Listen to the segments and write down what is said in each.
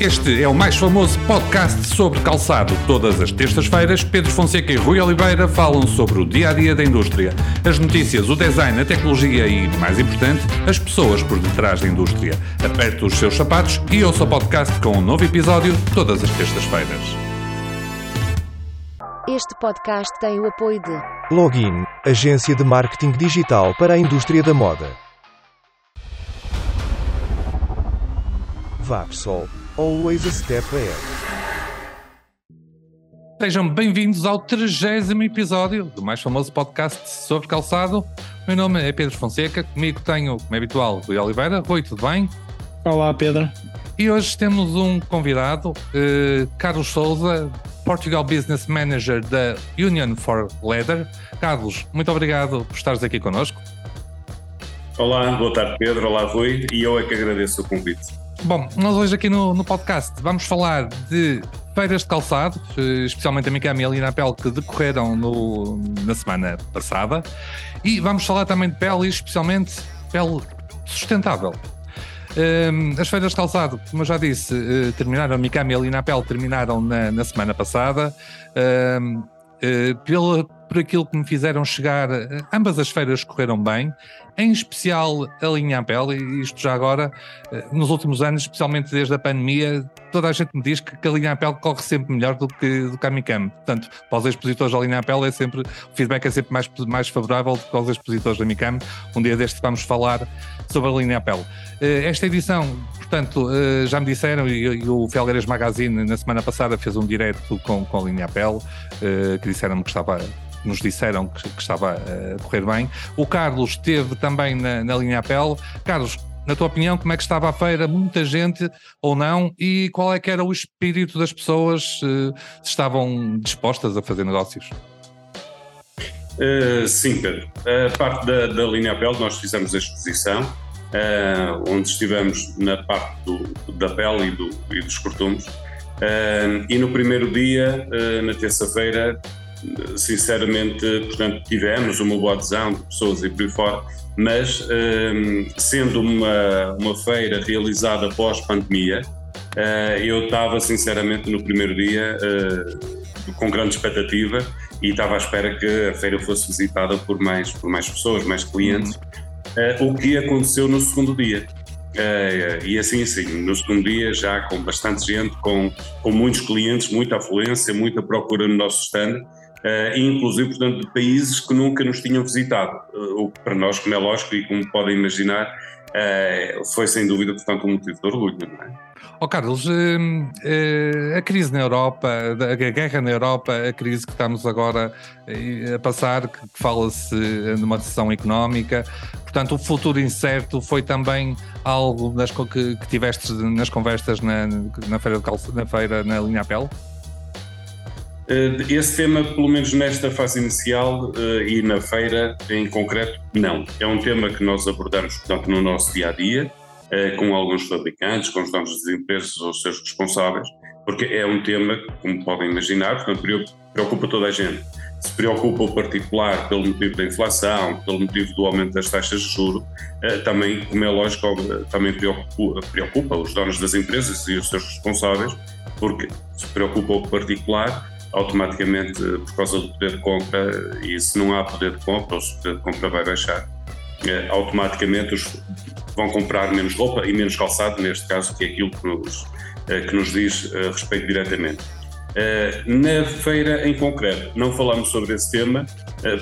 Este é o mais famoso podcast sobre calçado. Todas as terças-feiras, Pedro Fonseca e Rui Oliveira falam sobre o dia a dia da indústria, as notícias, o design, a tecnologia e, mais importante, as pessoas por detrás da indústria. Aperte os seus sapatos e ouça o podcast com um novo episódio todas as terças-feiras. Este podcast tem o apoio de Login, agência de marketing digital para a indústria da moda. Vapsol, always a step ahead. Sejam bem-vindos ao 30 episódio do mais famoso podcast sobre calçado. Meu nome é Pedro Fonseca, comigo tenho, como é habitual, Rui Oliveira. Rui, tudo bem? Olá, Pedro. E hoje temos um convidado, eh, Carlos Souza, Portugal Business Manager da Union for Leather. Carlos, muito obrigado por estares aqui connosco. Olá, boa tarde Pedro, olá Rui, e eu é que agradeço o convite. Bom, nós hoje aqui no, no podcast vamos falar de feiras de calçado, eh, especialmente a Micami e a Linapel, que decorreram no, na semana passada, e vamos falar também de pele, especialmente pele sustentável. Um, as feiras de calçado, como eu já disse, uh, terminaram, a Mikami e a Linapel terminaram na, na semana passada. Um, uh, pela, por aquilo que me fizeram chegar, uh, ambas as feiras correram bem, em especial a linha Apple, e isto já agora, nos últimos anos, especialmente desde a pandemia, toda a gente me diz que, a linha Apple corre sempre melhor do que, do Mikami. Portanto, para os expositores da linha Apple é sempre, o feedback é sempre mais, mais favorável do que para os expositores da Mikami. Um dia deste vamos falar sobre a linha Apple. Esta edição, portanto, já me disseram, e, o Felgueiras Magazine na semana passada fez um direto com, com a linha Apple, que disseram-me que estava nos disseram que, que, estava a correr bem. O Carlos esteve também na, na linha Apple. Carlos, na tua opinião, como é que estava a feira? Muita gente ou não? E qual é que era o espírito das pessoas? Se estavam dispostas a fazer negócios? Uh, sim, Pedro. A parte da, da linha Apple, nós fizemos a exposição, uh, onde estivemos na parte do, da pele e, do, e dos cortumes. Uh, e no primeiro dia, na terça-feira, sinceramente, portanto, tivemos uma boa adesão de pessoas e por aí fora, mas um, sendo uma, uma feira realizada pós-pandemia, uh, eu estava, sinceramente, no primeiro dia uh, com grande expectativa e estava à espera que a feira fosse visitada por mais, por mais pessoas, mais clientes, uhum. uh, o que aconteceu no segundo dia. Uh, e assim, assim, no segundo dia, já com bastante gente, com, com muitos clientes, muita afluência, muita procura no nosso stand, uh, inclusive, portanto, de países que nunca nos tinham visitado, uh, o que para nós, como é lógico e como podem imaginar, uh, foi sem dúvida, portanto, um motivo de orgulho, não é? Oh, Carlos, a crise na Europa, a guerra na Europa, a crise que estamos agora a passar, que fala-se numa recessão económica, portanto, o futuro incerto foi também algo das, que, que tiveste nas conversas na, na feira, de na feira na linha Apple? Eh, esse tema, pelo menos nesta fase inicial eh, e na feira em concreto, não. É um tema que nós abordamos, portanto, no nosso dia a dia, eh, com alguns fabricantes, com os donos das empresas ou seus responsáveis, porque é um tema, como podem imaginar, portanto, preocupa toda a gente. Se preocupa o particular pelo motivo da inflação, pelo motivo do aumento das taxas de juros, também, como é lógico, também preocupa, preocupa os donos das empresas e os seus responsáveis, porque se preocupa o particular, automaticamente, por causa do poder de compra, e se não há poder de compra, o poder de compra vai baixar, eh, automaticamente os vão comprar menos roupa e menos calçado, neste caso, que é aquilo que nos, eh, que nos diz eh, respeito diretamente. Na feira em concreto, não falamos sobre esse tema,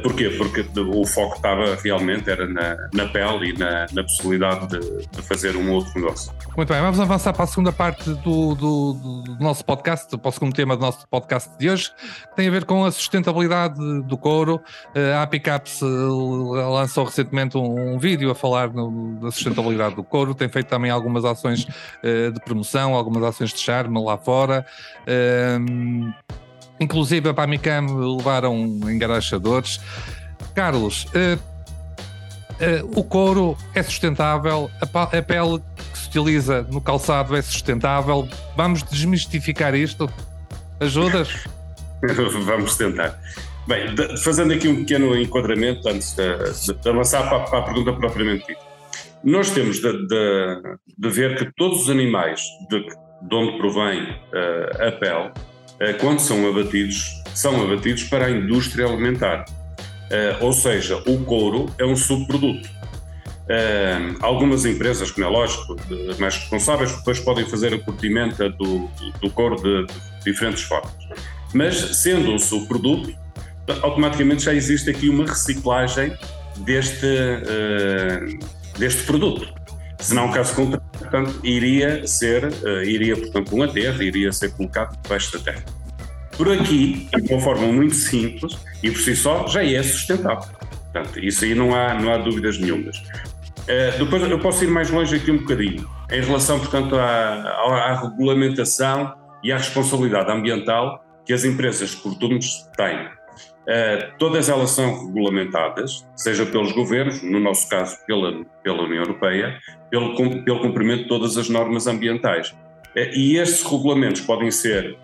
porquê? Porque o foco estava realmente era na, na pele e na, na possibilidade de, de, fazer um outro negócio. Muito bem, vamos avançar para a segunda parte do, do, do, nosso podcast, para o segundo tema do nosso podcast de hoje, que tem a ver com a sustentabilidade do couro. A Apicaps lançou recentemente um, um vídeo a falar no, da sustentabilidade do couro, tem feito também algumas ações de promoção, algumas ações de charme lá fora. Inclusive a Micam levaram engarachadores. Carlos, uh, uh, o couro é sustentável, a, a, pele que se utiliza no calçado é sustentável. Vamos desmistificar isto? Ajudas? Vamos tentar. Bem, de, fazendo aqui um pequeno enquadramento antes de, de avançar para, para, a pergunta propriamente dita. Nós temos de, de, ver que todos os animais de onde provém uh, a pele, quando são abatidos, são abatidos para a indústria alimentar. Uh, ou seja, o couro é um subproduto. algumas empresas, como é lógico, mais responsáveis, depois podem fazer a curtimenta do, do couro de, de diferentes formas. Mas, sendo um subproduto, automaticamente já existe aqui uma reciclagem deste, deste produto. Se não, caso contrário, portanto, iria ser, uh, iria, portanto, um aterro, iria ser colocado debaixo da terra. Por aqui, de uma forma muito simples e por si só, já é sustentável. Portanto, isso aí não há, não há dúvidas nenhumas. Uh, depois eu posso ir mais longe aqui um bocadinho, em relação, portanto, à, à, à regulamentação e à responsabilidade ambiental que as empresas turnos têm. Uh, todas elas são regulamentadas, seja pelos governos, no nosso caso pela, pela União Europeia, pelo, pelo cumprimento de todas as normas ambientais. Uh, e estes regulamentos podem ser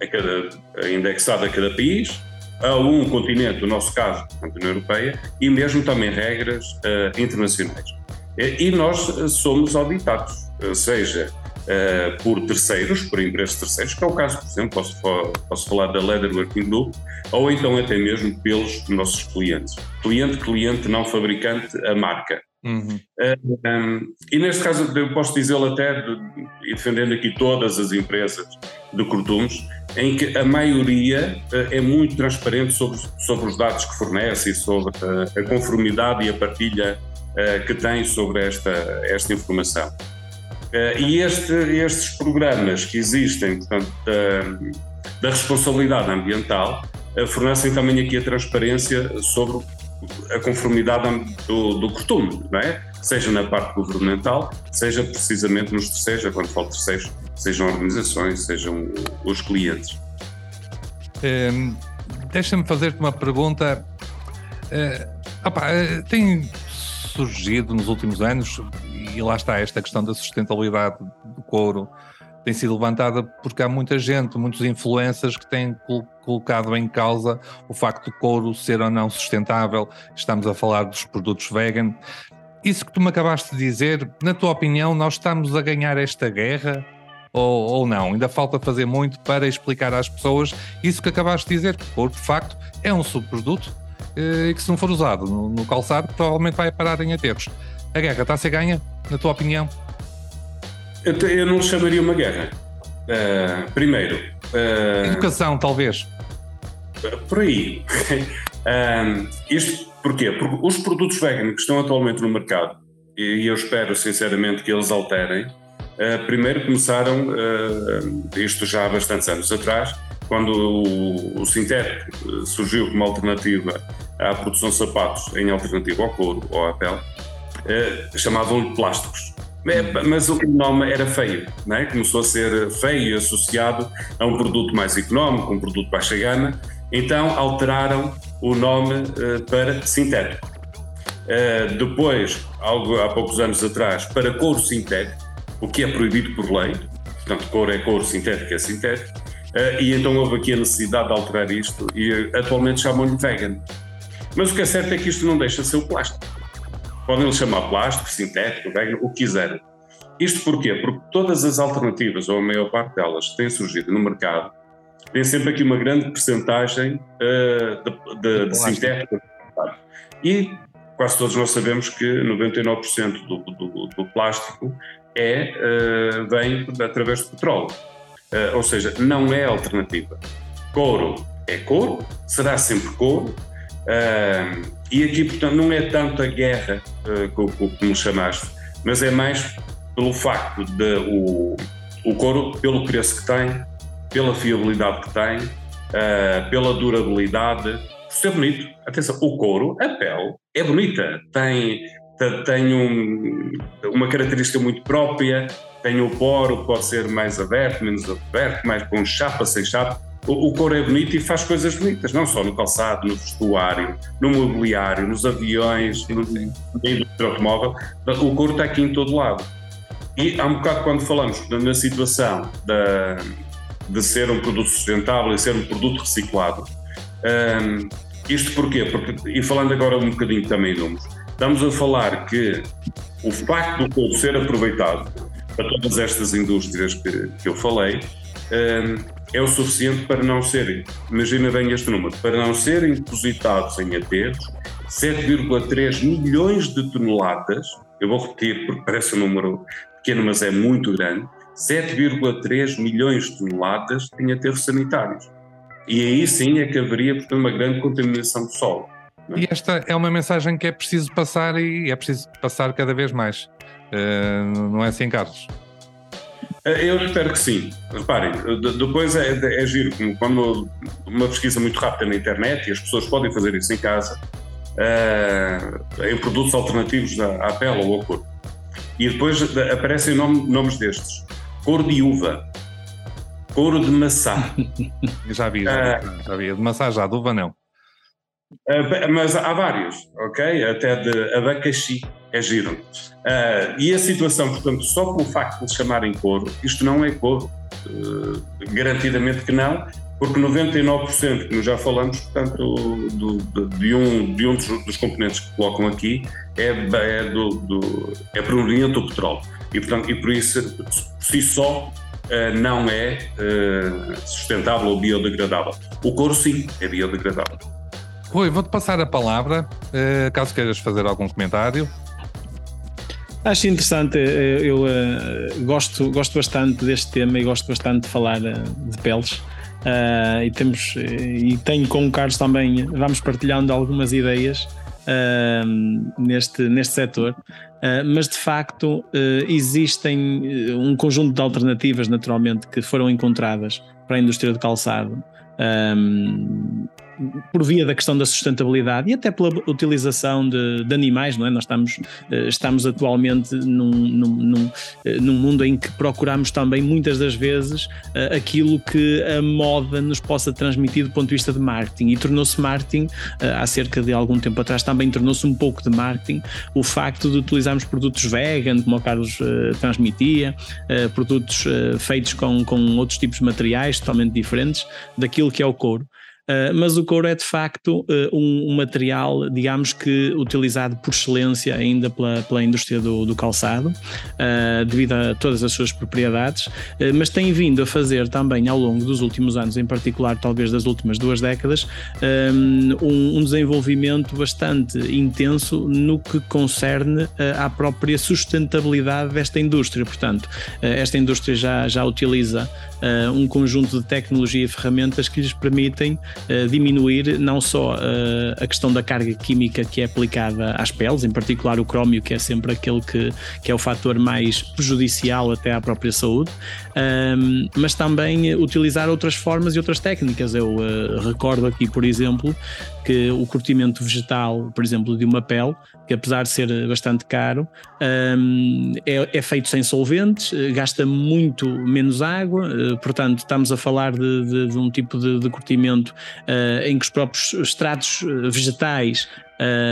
a cada, indexados a cada país, a um continente, no nosso caso, a União Europeia, e mesmo também regras uh, internacionais. E nós somos auditados, seja uh, por terceiros, por empresas terceiros, que é o caso, por exemplo, posso, posso falar da Leather Working Group, ou então até mesmo pelos nossos clientes. Cliente, cliente, não fabricante, a marca. Uhum. Uh, eh, um, e neste caso eu posso dizê-lo até, de, defendendo aqui todas as empresas de cortumes, em que a maioria uh, é muito transparente sobre, sobre os dados que fornece e sobre uh, a conformidade e a partilha que tem sobre esta, esta informação. E este, estes programas que existem, portanto, da, da responsabilidade ambiental, fornecem também aqui a transparência sobre a conformidade do, do costume, não é? Seja na parte governamental, seja precisamente nos terceiros, quando falo terceiros, sejam organizações, sejam os clientes. Um, ehm, Deixa-me fazer-te uma pergunta. Uh, opa, tem surgido nos últimos anos e lá está esta questão da sustentabilidade do couro tem sido levantada porque há muita gente, muitos influencers que têm colocado em causa o facto do couro ser ou não sustentável. Estamos a falar dos produtos vegan. Isso que tu me acabaste de dizer, na tua opinião, nós estamos a ganhar esta guerra ou, ou não? Ainda falta fazer muito para explicar às pessoas isso que acabaste de dizer, que o couro de facto é um subproduto eh, e que se não for usado no, no calçado provavelmente vai parar em aterros. A guerra está a ser ganha, na tua opinião? Eu, eu não chamaria uma guerra. Uh, primeiro. Uh, Educação, talvez. Por aí. uh, isto porquê? Porque os produtos veganos que estão atualmente no mercado, e eu espero sinceramente que eles alterem, primeiro começaram, isto já há bastantes anos atrás, quando o, o sintético surgiu como alternativa à produção de sapatos em alternativa ao couro ou à pele, chamavam-lhe plásticos. É, mas o nome era feio, não é? começou a ser feio e associado a um produto mais económico, um produto baixa gama, então alteraram o nome uh, para sintético. Uh, depois, algo, há poucos anos atrás, para couro sintético, o que é proibido por lei, portanto, couro é couro, sintético é sintético, uh, e então houve aqui a necessidade de alterar isto e atualmente chamam-lhe vegan. Mas o que é certo é que isto não deixa de ser o plástico podem lhe chamar plástico, sintético, o que quiserem. Isto porquê? Porque todas as alternativas, ou a maior parte delas, que têm surgido no mercado, têm sempre aqui uma grande percentagem uh, de, de, de sintético. E quase todos nós sabemos que 99% do, do, do, plástico é, uh, vem através do petróleo. Uh, ou seja, não é alternativa. Couro é couro, será sempre couro, Uh, e aqui, portanto, não é tanto a guerra uh, como, como chamaste, mas é mais pelo facto de o, o couro, pelo preço que tem, pela fiabilidade que tem, uh, pela durabilidade, por ser bonito. Atenção, o couro, a pele, é bonita, tem, tem um, uma característica muito própria, tem o poro, pode ser mais aberto, menos aberto, mais com chapa, sem chapa o, o couro é bonito e faz coisas bonitas, não só no calçado, no vestuário, no mobiliário, nos aviões, no, no automóvel. O couro está aqui em todo lado. E há um bocado quando falamos na situação da, de ser um produto sustentável e ser um produto reciclado, um, isto porquê? Porque, e falando agora um bocadinho também de números, estamos a falar que o facto do couro ser aproveitado para todas estas indústrias que, que eu falei, é o suficiente para não serem, imagina bem este número, para não serem depositados em aterros 7,3 milhões de toneladas, eu vou repetir porque parece um número pequeno, mas é muito grande, 7,3 milhões de toneladas em aterros sanitários. E aí sim é que haveria, portanto, uma grande contaminação do solo. É? E esta é uma mensagem que é preciso passar e é preciso passar cada vez mais. Uh, não é assim, Carlos? Eu espero que sim. Reparem, depois é, é, giro, quando uma pesquisa muito rápida na internet, e as pessoas podem fazer isso em casa, uh, em produtos alternativos à, à pele ou ao corpo. E depois aparecem nome, nomes destes: cor de uva, couro de maçã. já vi, já vi, uh, já vi. De maçã já, de uva não. Mas há vários, ok? Até de abacaxi, é giro. Uh, e a situação, portanto, só com o facto de chamarem couro, isto não é couro. Uh, garantidamente que não, porque 99%, como já falamos, portanto, do, de, um, de um dos, dos, componentes que colocam aqui é, é, do, do, é proveniente do petróleo. E, portanto, e por isso, por si só, uh, não é uh, sustentável ou biodegradável. O couro, sim, é biodegradável. Rui, vou-te passar a palavra, uh, caso queiras fazer algum comentário. Acho interessante, eu gosto, gosto bastante deste tema e gosto bastante de falar de peles. Uh, e temos e tenho com o Carlos também vamos partilhando algumas ideias uh, neste, neste setor uh, mas de facto existem um conjunto de alternativas naturalmente que foram encontradas para a indústria do calçado um, por via da questão da sustentabilidade e até pela utilização de, de animais, não é? Nós estamos, eh, estamos atualmente num, num, num, eh, num, mundo em que procuramos também muitas das vezes eh, aquilo que a moda nos possa transmitir do ponto de vista de marketing e tornou-se marketing há cerca de algum tempo atrás também tornou-se um pouco de marketing o facto de utilizarmos produtos vegan, como o Carlos transmitia, produtos feitos com, com outros tipos de materiais totalmente diferentes daquilo que é o couro. Uh, mas o couro é de facto uh, um, um, material, digamos que utilizado por excelência ainda pela, pela indústria do, do calçado, uh, devido a todas as suas propriedades, mas tem vindo a fazer também ao longo dos últimos anos, em particular talvez das últimas duas décadas, um, um desenvolvimento bastante intenso no que concerne à própria sustentabilidade desta indústria. Portanto, esta indústria já, já utiliza um conjunto de tecnologia e ferramentas que lhes permitem uh, diminuir não só uh, a questão da carga química que é aplicada às peles, em particular o crómio, que é sempre aquele que, que é o fator mais prejudicial até à própria saúde, um, mas também utilizar outras formas e outras técnicas. Eu uh, recordo aqui, por exemplo, que o curtimento vegetal, por exemplo, de uma pele, que apesar de ser bastante caro, um, é, é, feito sem solventes, gasta muito menos água, portanto, estamos a falar de, de, de um tipo de, de curtimento uh, em que os próprios extratos eh, vegetais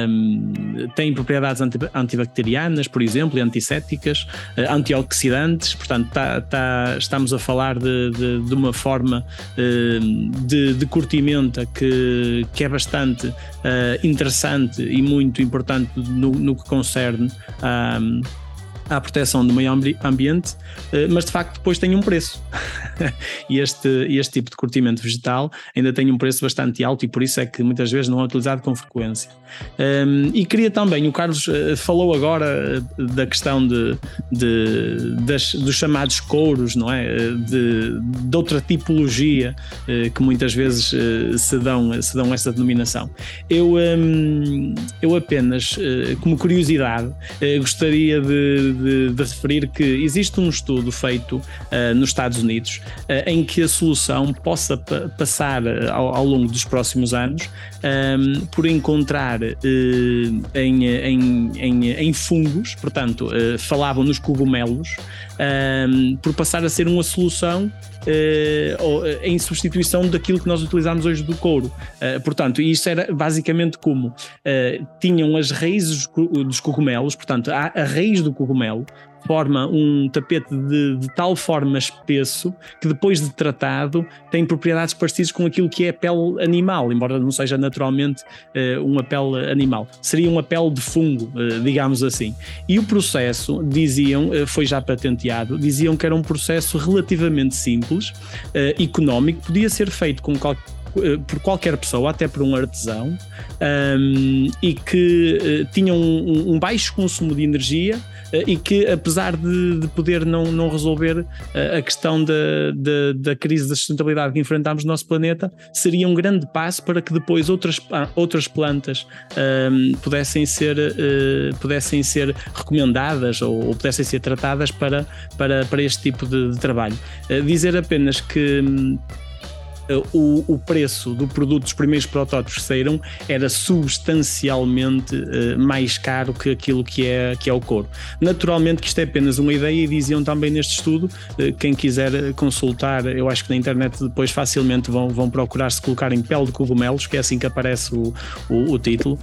um, têm propriedades antibacterianas, por exemplo, e antissépticas, uh, antioxidantes, portanto, tá, tá, estamos a falar de, de, de uma forma uh, de, de que, que é bastante uh, interessante e muito importante no, no que concerne a à proteção do meio ambiente, eh, mas de facto depois tem um preço. e este, este tipo de curtimento vegetal ainda tem um preço bastante alto e por isso é que muitas vezes não é utilizado com frequência. Um, e queria também, o Carlos uh, falou agora uh, da questão de, de das, dos chamados couros, não é? De, de outra tipologia que muitas vezes se, dão, se dão essa denominação. Eu, um, eu apenas, como curiosidade, gostaria de, de, de, referir que existe um estudo feito nos Estados Unidos em que a solução possa passar ao, ao, longo dos próximos anos um, por encontrar uh, em, em, em, em, fungos, portanto, uh, falavam nos cogumelos, um, por passar a ser uma solução uh, em substituição daquilo que nós utilizamos hoje do couro. Uh, portanto, isto era basicamente como tinham as raízes dos cogumelos, portanto, a, a, raiz do cogumelo forma um tapete de, de, tal forma espesso que depois de tratado tem propriedades parecidas com aquilo que é a pele animal, embora não seja naturalmente uh, uma pele animal. Seria uma pele de fungo, uh, digamos assim. E o processo, diziam, uh, foi já patenteado, diziam que era um processo relativamente simples, económico, podia ser feito com qualquer por qualquer pessoa, até por um artesão, um, e que uh, tinham um, um, baixo consumo de energia e que, apesar de, de, poder não, não resolver uh, a questão da, da, da, crise da sustentabilidade que enfrentamos no nosso planeta, seria um grande passo para que depois outras, outras plantas um, pudessem, ser, pudessem ser recomendadas ou, ou, pudessem ser tratadas para, para, para este tipo de, de trabalho. dizer apenas que eh, o, o preço do produto dos primeiros protótipos que saíram era substancialmente uh, mais caro que aquilo que é, que é o couro. Naturalmente que isto é apenas uma ideia e diziam também neste estudo, uh, quem quiser consultar, eu acho que na internet depois facilmente vão, vão procurar se colocar em pele de cogumelos, que é assim que aparece o, o, o título,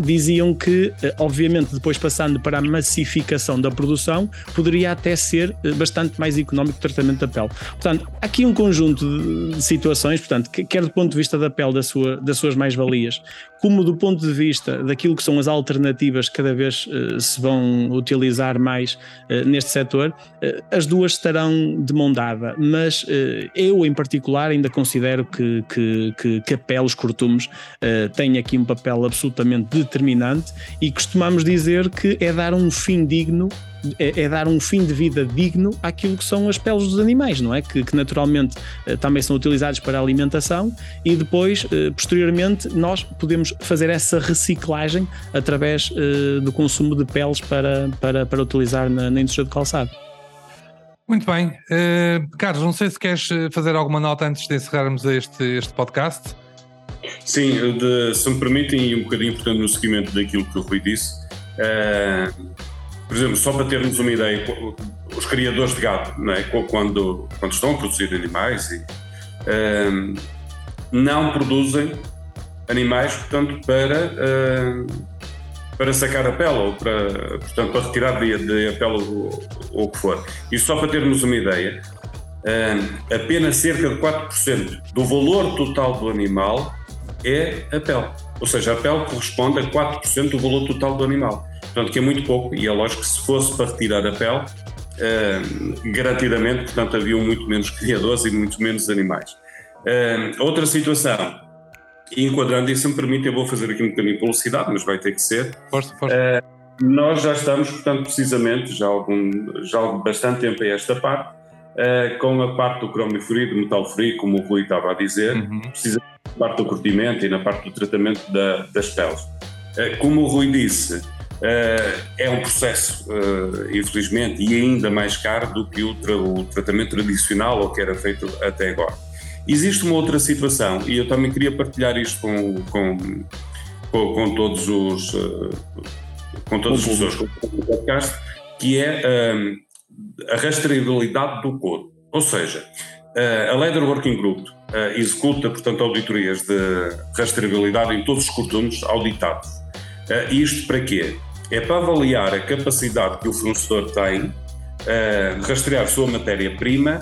diziam que, obviamente, depois passando para a massificação da produção, poderia até ser bastante mais económico o tratamento da pele. Portanto, aqui um conjunto de situações, portanto, quer do ponto de vista da pele da sua, das suas mais-valias, como do ponto de vista daquilo que são as alternativas que cada vez uh, se vão utilizar mais uh, neste setor, uh, as duas estarão de mão dada, mas eu em particular ainda considero que, que, que, que a pele, os cortumes, têm aqui um papel absolutamente determinante e costumamos dizer que é dar um fim digno é, é, dar um fim de vida digno àquilo que são as peles dos animais, não é? Que, que naturalmente também são utilizados para a alimentação e depois, posteriormente, nós podemos fazer essa reciclagem através eh, do consumo de peles para, para, para utilizar na, na indústria do calçado. Muito bem. Uh, Carlos, não sei se queres fazer alguma nota antes de encerrarmos este, este podcast. Sim, de, se me permitem, e um bocadinho, portanto, no seguimento daquilo que o Rui disse, uh, por exemplo, só para termos uma ideia, os criadores de gado, não é? quando, quando estão a produzir animais, e, um, não produzem animais, portanto, para, um, para sacar a pele ou para, portanto, para retirar de, de a pele ou, o que for. E só para termos uma ideia, um, apenas cerca de 4% do valor total do animal é a pele. Ou seja, a pele corresponde a 4% do valor total do animal. Portanto, que é muito pouco, e é lógico que se fosse para retirar a pele, uh, garantidamente, portanto, haviam muito menos criadores e muito menos animais. Uh, outra situação, enquadrando, e se me permite, eu vou fazer aqui um bocadinho de publicidade, mas vai ter que ser. Força, força. Uh, nós já estamos, portanto, precisamente, já há, algum, já há bastante tempo a esta parte, uh, com a parte do cromo frio, do metal frio, como o Rui estava a dizer, uhum. precisamente na parte do curtimento e na parte do tratamento da, das peles. Uh, como o Rui disse, é um processo, infelizmente, e ainda mais caro do que o, tra o, tratamento tradicional ou que era feito até agora. Existe uma outra situação, e eu também queria partilhar isto com, com, com, com todos os uh, com todas as pessoas do podcast, que é a rastreabilidade do couro. Ou seja, a Leather Working Group executa, portanto, auditorias de rastreabilidade em todos os costumes auditados. isto para quê? é para avaliar a capacidade que o fornecedor tem de rastrear sua matéria-prima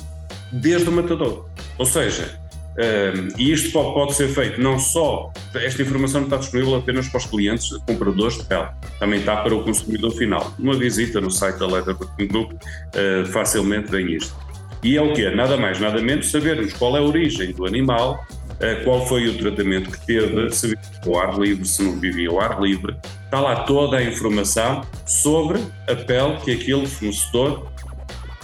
desde o matador. Ou seja, uh, e isto pode, pode, ser feito não só, esta informação não está disponível apenas para os clientes compradores de pele, também está para o consumidor final. Uma visita no site da Leather Group uh, facilmente vem isto. E é o quê? Nada mais, nada menos sabermos qual é a origem do animal, eh, qual foi o tratamento que teve, se vivia ao ar livre, se não vivia ao ar livre. Está lá toda a informação sobre a pele que aquele fornecedor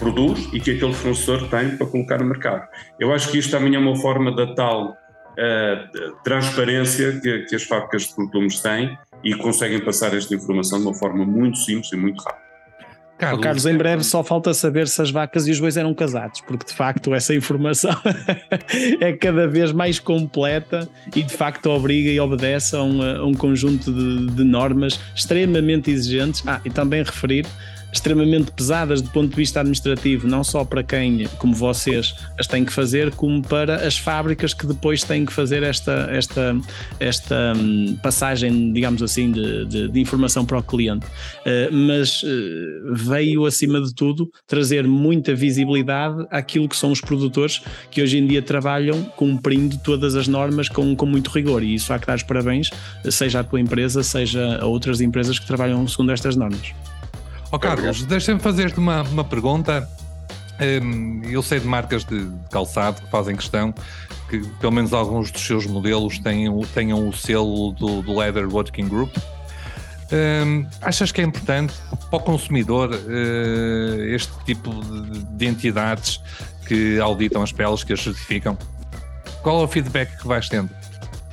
produz e que aquele fornecedor tem para colocar no mercado. Eu acho que isto também é uma forma da tal uh, transparência que, que as fábricas de produtos têm e conseguem passar esta informação de uma forma muito simples e muito rápida. Carlos, oh, Carlos, em breve só falta saber se as vacas e os bois eram casados, porque de facto essa informação é cada vez mais completa e de facto obriga e obedece a um, a um conjunto de, de, normas extremamente exigentes. Ah, e também referir extremamente pesadas do ponto de vista administrativo, não só para quem, como vocês, as têm que fazer, como para as fábricas que depois têm que fazer esta, esta, esta hum, passagem, digamos assim, de, de, de informação para o cliente. Uh, mas uh, veio, acima de tudo, trazer muita visibilidade àquilo que são os produtores que hoje em dia trabalham cumprindo todas as normas com, com muito rigor. E isso há que dar os parabéns, seja à tua empresa, seja a outras empresas que trabalham segundo estas normas. Oh, Carlos, deixa-me fazer-te uma, uma pergunta. Hum, eu sei de marcas de calçado que fazem questão que pelo menos alguns dos seus modelos tenham, tenham o selo do, do Leather Working Group. Um, achas que é importante para o consumidor uh, este tipo de, de, entidades que auditam as peles, que as certificam? Qual é o feedback que vais tendo?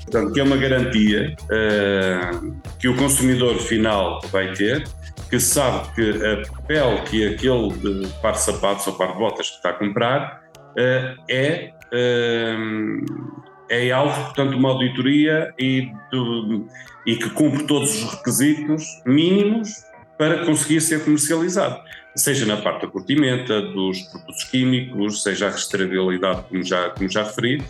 Portanto, que é uma garantia uh, que o consumidor final vai ter que sabe que a pele que aquele par de sapatos ou par de botas que está a comprar uh, é, uh, é alvo, portanto, de uma auditoria e, do, e que cumpre todos os requisitos mínimos para conseguir ser comercializado, seja na parte da curtimenta, dos produtos químicos, seja a rastreabilidade, como já, como já referi,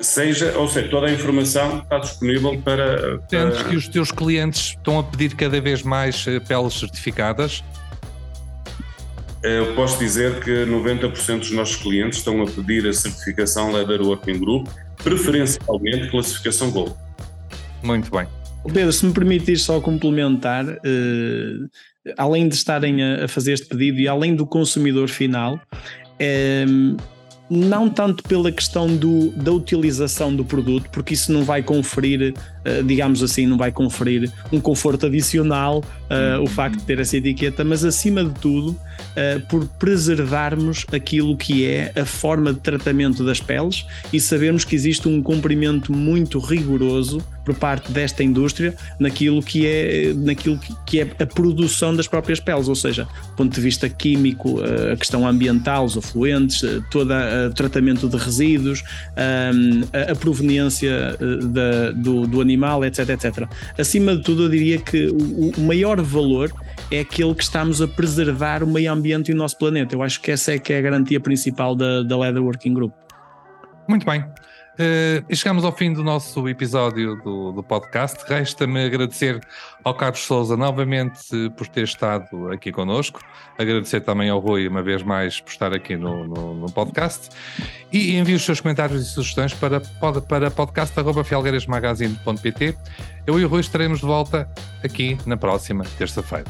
seja, ou seja, toda a informação está disponível para. Sentes que os teus clientes estão a pedir cada vez mais eh, peles certificadas? Eu posso dizer que 90% dos nossos clientes estão a pedir a certificação Leather Working Group, preferencialmente classificação Gold. Muito bem. Pedro, se me permitir só complementar, uh, além de estarem a, a, fazer este pedido e além do consumidor final, eh, não tanto pela questão do, da utilização do produto, porque isso não vai conferir, digamos assim, não vai conferir um conforto adicional uh, o facto de ter essa etiqueta, mas acima de tudo, uh, por preservarmos aquilo que é a forma de tratamento das peles e sabermos que existe um cumprimento muito rigoroso por parte desta indústria naquilo que é, naquilo que é a produção das próprias peles, ou seja, do ponto de vista químico, a questão ambiental, os afluentes, todo o tratamento de resíduos, a, a proveniência da, do, do animal, etc, etc. Acima de tudo, eu diria que o, o maior valor é aquele que estamos a preservar o meio ambiente e o nosso planeta. Eu acho que essa é que é a garantia principal da, da Leather Working Group. Muito bem. Uh, e chegamos ao fim do nosso episódio do, do podcast. Resta-me agradecer ao Carlos Souza novamente por ter estado aqui connosco. Agradecer também ao Rui, uma vez mais, por estar aqui no, no, no podcast. E envie os seus comentários e sugestões para, para podcast.fialgueiresmagazine.pt. Eu e o Rui estaremos de volta aqui na próxima terça-feira.